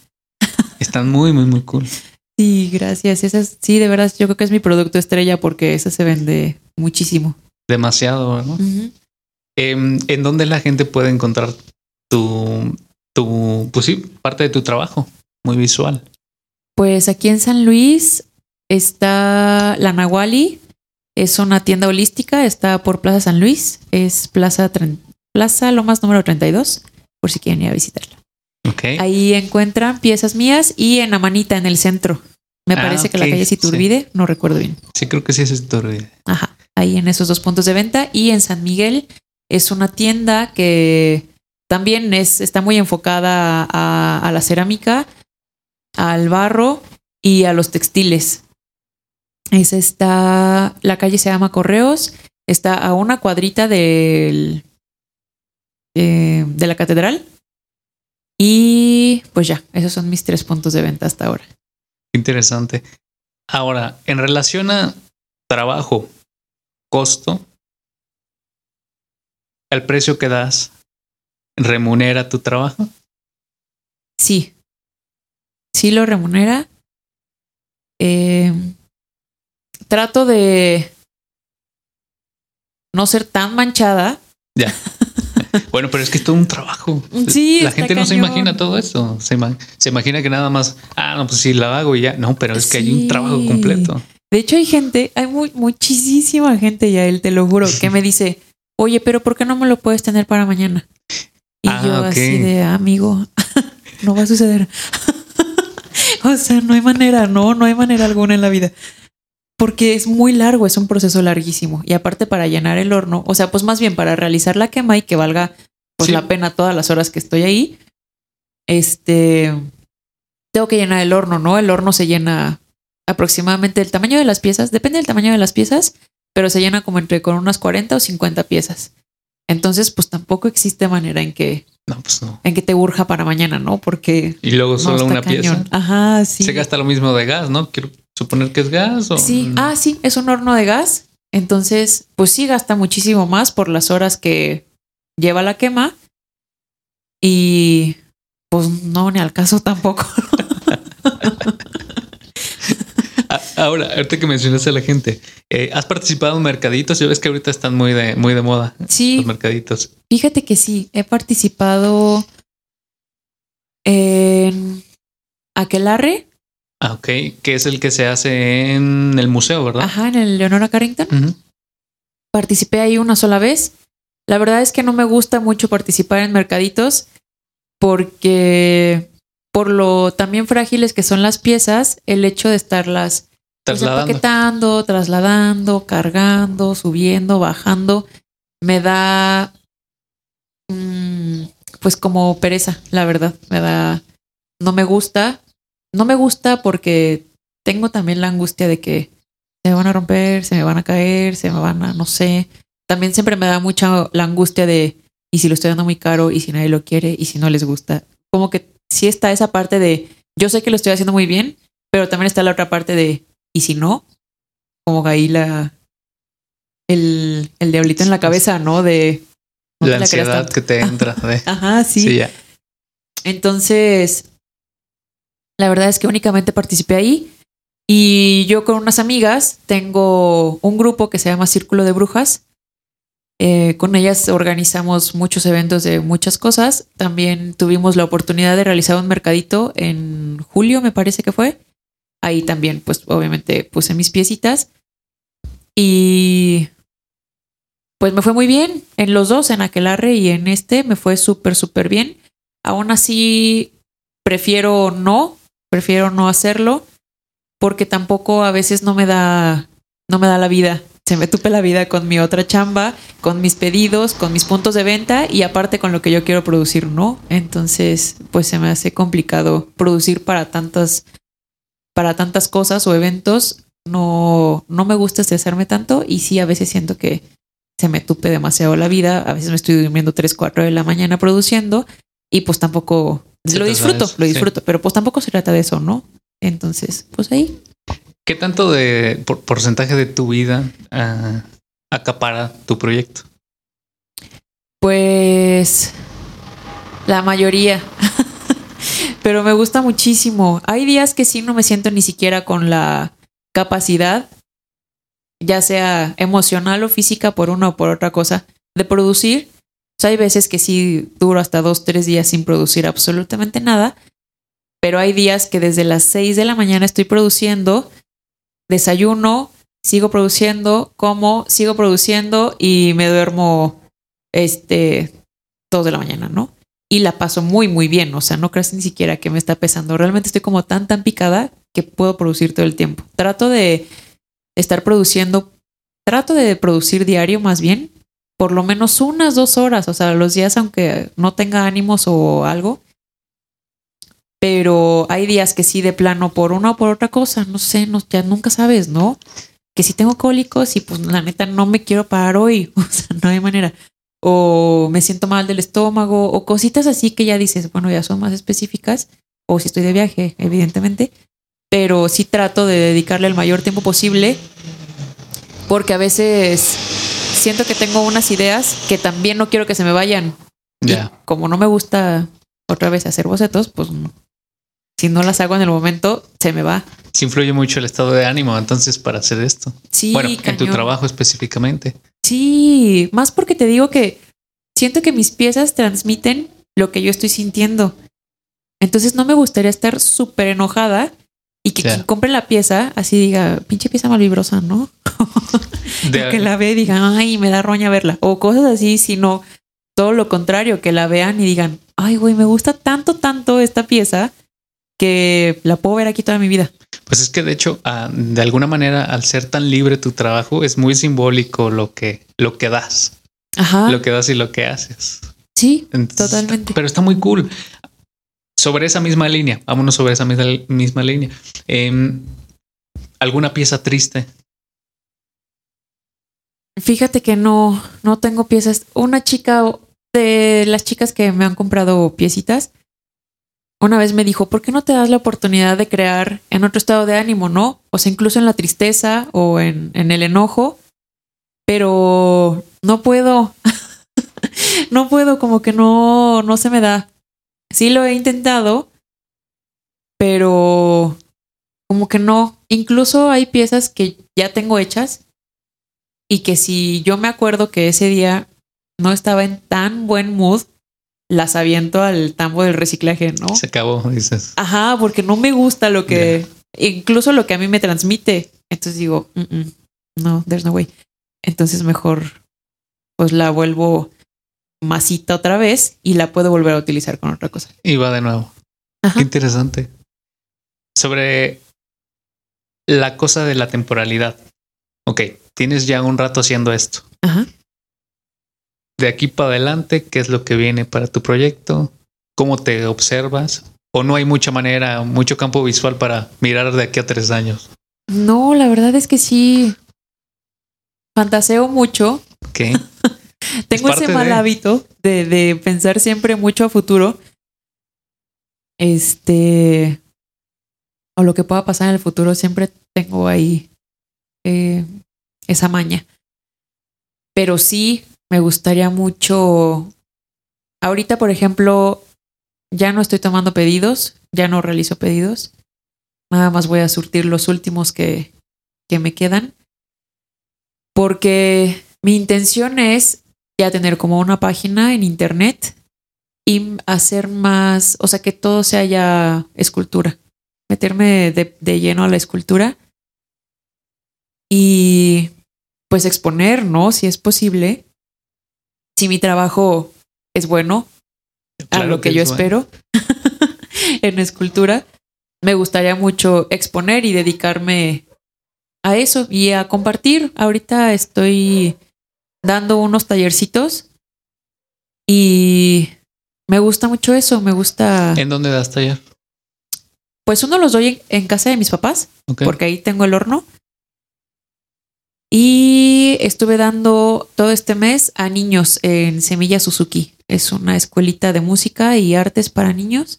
Están muy, muy, muy cool. Sí, gracias. Esas, sí, de verdad, yo creo que es mi producto estrella porque esa se vende muchísimo. Demasiado, ¿no? Em, ¿En dónde la gente puede encontrar tu, tu, pues sí, parte de tu trabajo? Muy visual. Pues aquí en San Luis está la Nahuali. Es una tienda holística, está por Plaza San Luis. Es Plaza, Plaza Lomas número 32, por si quieren ir a visitarla. Ok. Ahí encuentran piezas mías y en Amanita, en el centro. Me Ah, parece que la calle sí. Siturbide, no recuerdo bien. Sí, creo que sí es tu idea. Ajá, ahí en esos dos puntos de venta. Y en San Miguel es una tienda que también es, está muy enfocada a, la cerámica, al barro y a los textiles. Es está, la calle se llama Correos, está a una cuadrita del, eh, de la catedral. Y pues ya, esos son mis tres puntos de venta hasta ahora. Interesante. Ahora, en relación a trabajo, costo, el precio que das remunera tu trabajo. Sí. Sí lo remunera. Eh, trato de no ser tan manchada. Ya. bueno, pero es que es todo un trabajo. Sí, la gente no se imagina todo eso. Se, ima- se imagina que nada más, ah, no, pues sí, la hago y ya. No, pero es que hay un trabajo completo. De hecho, hay gente, hay muy, muchísima gente, ya él te lo juro, que me dice, oye, pero ¿por qué no me lo puedes tener para mañana? Y Ah, yo así de "Ah, amigo, no va a suceder. o sea, no hay manera, no, no hay manera alguna en la vida. Porque es muy largo, es un proceso larguísimo. Y aparte para llenar el horno, o sea, pues más bien para realizar la quema y que valga pues Sí. la pena todas las horas que estoy ahí, este, tengo que llenar el horno, ¿no? El horno se llena aproximadamente el tamaño de las piezas, depende del tamaño de las piezas, pero se llena como entre con unas 40 o 50 piezas. Entonces, pues tampoco existe manera en que, No, pues no. en que te urja para mañana, ¿no? Porque Y luego solo una cañón. pieza. Ajá, sí. Se gasta lo mismo de gas, ¿no? Quiero suponer que es gas o. Sí, ah, sí, es un horno de gas. Entonces, pues sí gasta muchísimo más por las horas que lleva la quema. Y pues no, ni al caso tampoco. Ah, Ahora, ahorita que mencionaste a la gente, eh, ¿has participado en mercaditos? Ya ves que ahorita están muy de, muy de moda Sí, los mercaditos. fíjate que sí, he participado en Aquelarre, Ah, ok. Que es el que se hace en el museo, ¿verdad? ajá, en el Leonora Carrington. Participé ahí una sola vez. La verdad es que no me gusta mucho participar en mercaditos porque por lo también frágiles que son las piezas, el hecho de estarlas Trasladando. empaquetando, trasladando, cargando, subiendo, bajando, me da mm, pues como pereza, la verdad. Me da, no me gusta, no me gusta porque tengo también la angustia de que se me van a romper, se me van a caer, se me van a, no sé. También siempre me da mucha la angustia de, y si lo estoy dando muy caro, y si nadie lo quiere, y si no les gusta. Como que sí está esa parte de, yo sé que lo estoy haciendo muy bien, pero también está la otra parte de, y si no, como que ahí la, el, el diablito en la cabeza, ¿no? De, no la ansiedad que te entra. de- Ajá, sí. sí, ya. Entonces, la verdad es que únicamente participé ahí. Y yo con unas amigas tengo un grupo que se llama Círculo de Brujas. Eh, con ellas organizamos muchos eventos de muchas cosas. También tuvimos la oportunidad de realizar un mercadito en julio, me parece que fue. Ahí también, pues obviamente puse mis piecitas. Y pues me fue muy bien en los dos, en Aquelarre y en este, me fue súper, súper bien. Aún así, prefiero no, prefiero no hacerlo, porque tampoco a veces no me da, no me da la vida. Se me tupe la vida con mi otra chamba, con mis pedidos, con mis puntos de venta y aparte con lo que yo quiero producir, ¿no? Entonces, pues se me hace complicado producir para tantas, para tantas cosas o eventos. No, no me gusta estresarme tanto y sí a veces siento que se me tupe demasiado la vida. A veces me estoy durmiendo 3, 4 de la mañana produciendo y pues tampoco lo disfruto, lo disfruto, pero pues tampoco se trata de eso, ¿no? Entonces, pues ahí. ¿Qué tanto de porcentaje de tu vida uh, acapara tu proyecto? Pues la mayoría. pero me gusta muchísimo. Hay días que sí no me siento ni siquiera con la capacidad, ya sea emocional o física por una o por otra cosa, de producir. Hay veces que sí duro hasta dos, tres días sin producir absolutamente nada, pero hay días que desde las seis de la mañana estoy produciendo, desayuno, sigo produciendo, como, sigo produciendo y me duermo este dos de la mañana, ¿no? Y la paso muy, muy bien. O sea, no crees ni siquiera que me está pesando. Realmente estoy como tan, tan picada que puedo producir todo el tiempo. Trato de estar produciendo, trato de producir diario más bien, por lo menos unas dos horas, o sea, los días aunque no tenga ánimos o algo. Pero hay días que sí, de plano, por una o por otra cosa, no sé, no, ya nunca sabes, ¿no? Que si tengo cólicos y pues la neta no me quiero parar hoy, o sea, no hay manera. O me siento mal del estómago, o cositas así que ya dices, bueno, ya son más específicas, o si estoy de viaje, evidentemente, pero sí trato de dedicarle el mayor tiempo posible, porque a veces siento que tengo unas ideas que también no quiero que se me vayan. Ya. Como no me gusta otra vez hacer bocetos, pues si no las hago en el momento, se me va. Sí influye mucho el estado de ánimo entonces para hacer esto. Sí, bueno, en tu trabajo específicamente. Sí, más porque te digo que siento que mis piezas transmiten lo que yo estoy sintiendo. Entonces no me gustaría estar súper enojada y que quien compre la pieza así diga, pinche pieza malvibrosa, ¿no? que la ve y diga, ay, me da roña verla. O cosas así, sino todo lo contrario, que la vean y digan, ay, güey, me gusta tanto, tanto esta pieza que la puedo ver aquí toda mi vida. Pues es que de hecho, ah, de alguna manera, al ser tan libre tu trabajo, es muy simbólico lo que, lo que das. Ajá. Lo que das y lo que haces. Sí, totalmente. Pero está muy cool. Sobre esa misma línea, vámonos sobre esa misma, misma línea. Em, ¿Alguna pieza triste? Fíjate que no, no tengo piezas. Una chica de las chicas que me han comprado piecitas, una vez me dijo, ¿por qué no te das la oportunidad de crear en otro estado de ánimo, no? O sea, incluso en la tristeza o en, el enojo, pero no puedo, no puedo, como que no, no se me da. Sí lo he intentado, pero como que no. Incluso hay piezas que ya tengo hechas y que si yo me acuerdo que ese día no estaba en tan buen mood, las aviento al tambo del reciclaje, ¿no? Se acabó, dices. Ajá, porque no me gusta lo que, incluso lo que a mí me transmite. Entonces digo, no, there's no way. Entonces mejor, pues la vuelvo masita otra vez y la puedo volver a utilizar con otra cosa. Y va de nuevo. Qué interesante. Sobre la cosa de la temporalidad. Ok, tienes ya un rato haciendo esto. Ajá. De aquí para adelante, ¿qué es lo que viene para tu proyecto? ¿Cómo te observas? ¿O no hay mucha manera, mucho campo visual para mirar de aquí a tres años? No, la verdad es que sí. Fantaseo mucho. ¿Qué? Tengo ese mal hábito de, de, pensar siempre mucho a futuro. Este. O lo que pueda pasar en el futuro, siempre tengo ahí eh, esa maña. Pero sí, me gustaría mucho. Ahorita, por ejemplo, ya no estoy tomando pedidos, ya no realizo pedidos. Nada más voy a surtir los últimos que, que me quedan. Porque mi intención es ya tener como una página en internet y hacer más, o sea, que todo sea ya escultura, meterme de, de lleno a la escultura y pues exponer, ¿no? Si es posible, si mi trabajo es bueno, a Claro lo que, que yo es bueno. espero en escultura, me gustaría mucho exponer y dedicarme a eso y a compartir. Ahorita estoy dando unos tallercitos y me gusta mucho eso, me gusta... ¿En dónde das taller? Pues uno los doy en, en casa de mis papás, porque ahí tengo el horno. Y estuve dando todo este mes a niños en Semilla Suzuki. Es una escuelita de música y artes para niños.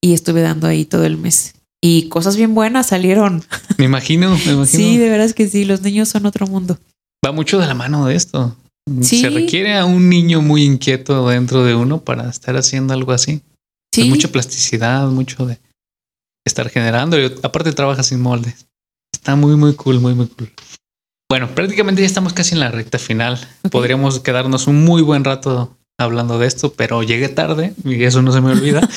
Y estuve dando ahí todo el mes. Y cosas bien buenas salieron. Me imagino, me imagino. Sí, de veras que sí, los niños son otro mundo. Va mucho de la mano de esto. Sí. Se requiere a un niño muy inquieto dentro de uno para estar haciendo algo así. Sí, mucha plasticidad, mucho de estar generando. Y aparte trabaja sin moldes. Está muy, muy cool, muy, muy cool. Bueno, prácticamente ya estamos casi en la recta final. Podríamos quedarnos un muy buen rato hablando de esto, pero llegué tarde y eso no se me olvida.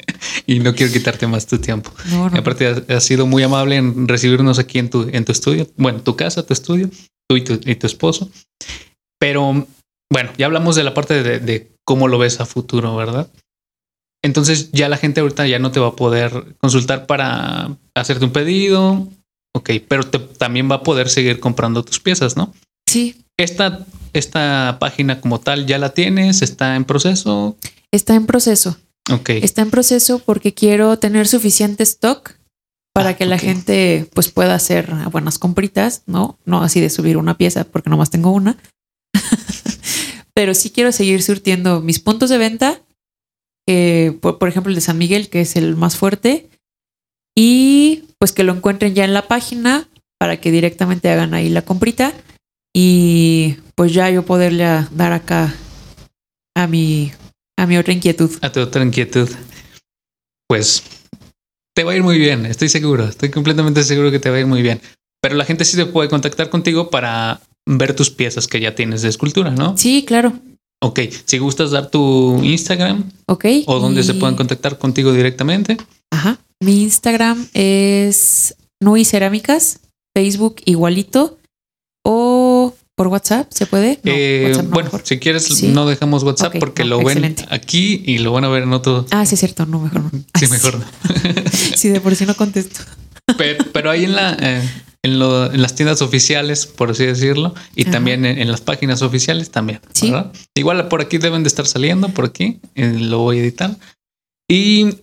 y no quiero quitarte más tu tiempo. no, no. Aparte, has, has sido muy amable en recibirnos aquí en tu, en tu estudio. Bueno, tu casa, tu estudio, tú y tu, y tu esposo. Pero bueno, ya hablamos de la parte de, de cómo lo ves a futuro, ¿verdad? Entonces ya la gente ahorita ya no te va a poder consultar para hacerte un pedido. Ok, pero te- también va a poder seguir comprando tus piezas, ¿no? Sí, Esta, esta página como tal ya la tienes, está en proceso. está en proceso. Ok, Está en proceso porque quiero tener suficiente stock para Ah, que la gente pues pueda hacer buenas compritas, ¿no? No así de subir una pieza porque nomás tengo una. Pero sí quiero seguir surtiendo mis puntos de venta, eh, por, por ejemplo el de San Miguel, que es el más fuerte, y pues que lo encuentren ya en la página para que directamente hagan ahí la comprita y pues ya yo poderle a- dar acá a mi, a mi otra inquietud. a tu otra inquietud. Pues te va a ir muy bien, estoy seguro, estoy completamente seguro que te va a ir muy bien. Pero la gente sí se puede contactar contigo para ver tus piezas que ya tienes de escultura, ¿no? Sí, claro. Ok, si gustas dar tu Instagram Ok. o donde se puedan contactar contigo directamente. Ajá. Mi Instagram es Nui Cerámicas, Facebook igualito o por WhatsApp, ¿se puede? No, Eh, WhatsApp no, bueno, mejor. si quieres, Sí. no dejamos WhatsApp porque no, lo ven aquí y lo van a ver en otro. Ah, sí, es cierto, no, mejor no. sí, mejor no. Sí, de por sí no contesto. Pero, pero ahí en la eh, en, lo- en las tiendas oficiales, por así decirlo, y Ajá. también en, en las páginas oficiales también. Sí. ¿verdad? Igual por aquí deben de estar saliendo, por aquí eh, lo voy a editar. Y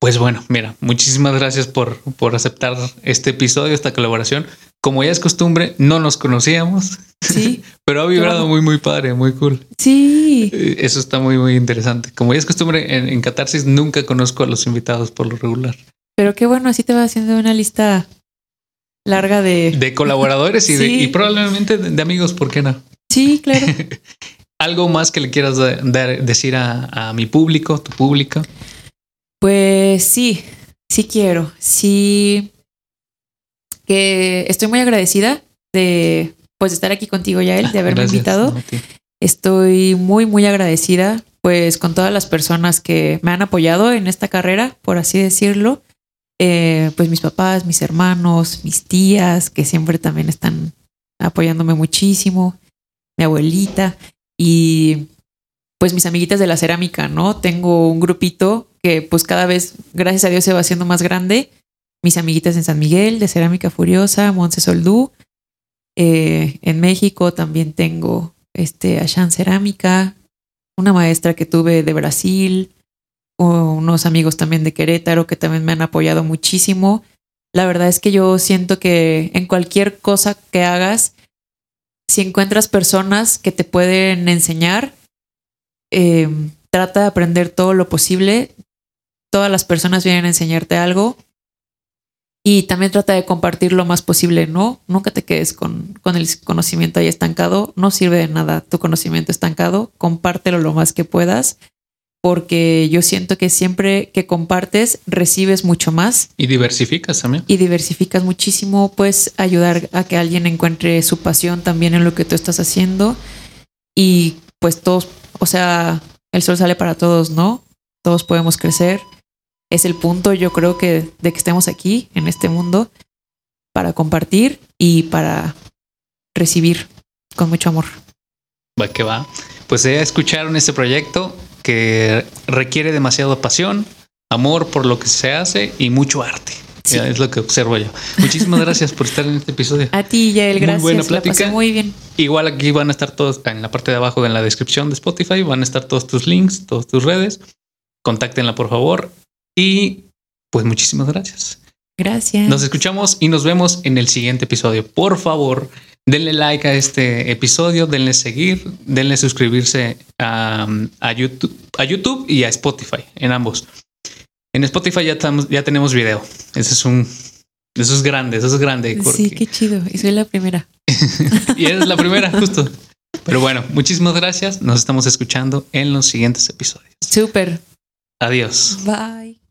pues bueno, mira, muchísimas gracias por, por aceptar este episodio, esta colaboración. Como ya es costumbre, no nos conocíamos, Sí, pero ha vibrado muy, muy padre, muy cool. sí. Eh, Eso está muy, muy interesante. Como ya es costumbre en, en Catarsis, nunca conozco a los invitados por lo regular. Pero qué bueno, así te va haciendo una lista larga de. De colaboradores y, de- y probablemente de, amigos, ¿por qué no? Sí, claro. ¿Algo más que le quieras decir a, a mi público, tu público? Pues sí, sí quiero. Sí. Que estoy muy agradecida de pues estar aquí contigo, Yael, de haberme Gracias, invitado. no. Estoy muy, muy agradecida, pues, con todas las personas que me han apoyado en esta carrera, por así decirlo. Eh, pues mis papás, mis hermanos, mis tías, que siempre también están apoyándome muchísimo, mi abuelita y pues mis amiguitas de la cerámica, ¿no? Tengo un grupito que pues cada vez, gracias a Dios, se va haciendo más grande. Mis amiguitas en San Miguel, de Cerámica Furiosa, Montse Soldú. Eh, en México también tengo este Ashan Cerámica, una maestra que tuve de Brasil, unos amigos también de Querétaro que también me han apoyado muchísimo. La verdad es que yo siento que en cualquier cosa que hagas, si encuentras personas que te pueden enseñar, eh, trata de aprender todo lo posible. Todas las personas vienen a enseñarte algo. Y también trata de compartir lo más posible, ¿no? Nunca te quedes con, con el conocimiento ahí estancado. No sirve de nada tu conocimiento estancado. Compártelo lo más que puedas. Porque yo siento que siempre que compartes recibes mucho más. Y diversificas también. Y diversificas muchísimo, puedes ayudar a que alguien encuentre su pasión también en lo que tú estás haciendo. Y pues todos, o sea, el sol sale para todos, ¿no? Todos podemos crecer. Es el punto, yo creo que de que estemos aquí, en este mundo, para compartir y para recibir con mucho amor. Va que va. Pues ya escucharon este proyecto que requiere demasiada pasión, amor por lo que se hace y mucho arte. Sí. Es lo que observo yo. Muchísimas gracias por estar en este episodio. A ti, Yael, Muy gracias. buena la pasé plática. muy bien. Igual aquí van a estar todos en la parte de abajo en la descripción de Spotify, van a estar todos tus links, todas tus redes. Contáctenla por favor y pues muchísimas gracias. Gracias. Nos escuchamos y nos vemos en el siguiente episodio. Por favor, denle like a este episodio, denle seguir, denle suscribirse a, a YouTube, a YouTube y a Spotify, en ambos. En Spotify ya, estamos, ya tenemos video. Ese es un, eso es grande, eso es grande. Sí, qué chido. Y soy la primera. y es la primera, justo. Pero bueno, muchísimas gracias. Nos estamos escuchando en los siguientes episodios. Súper. Adiós. Bye.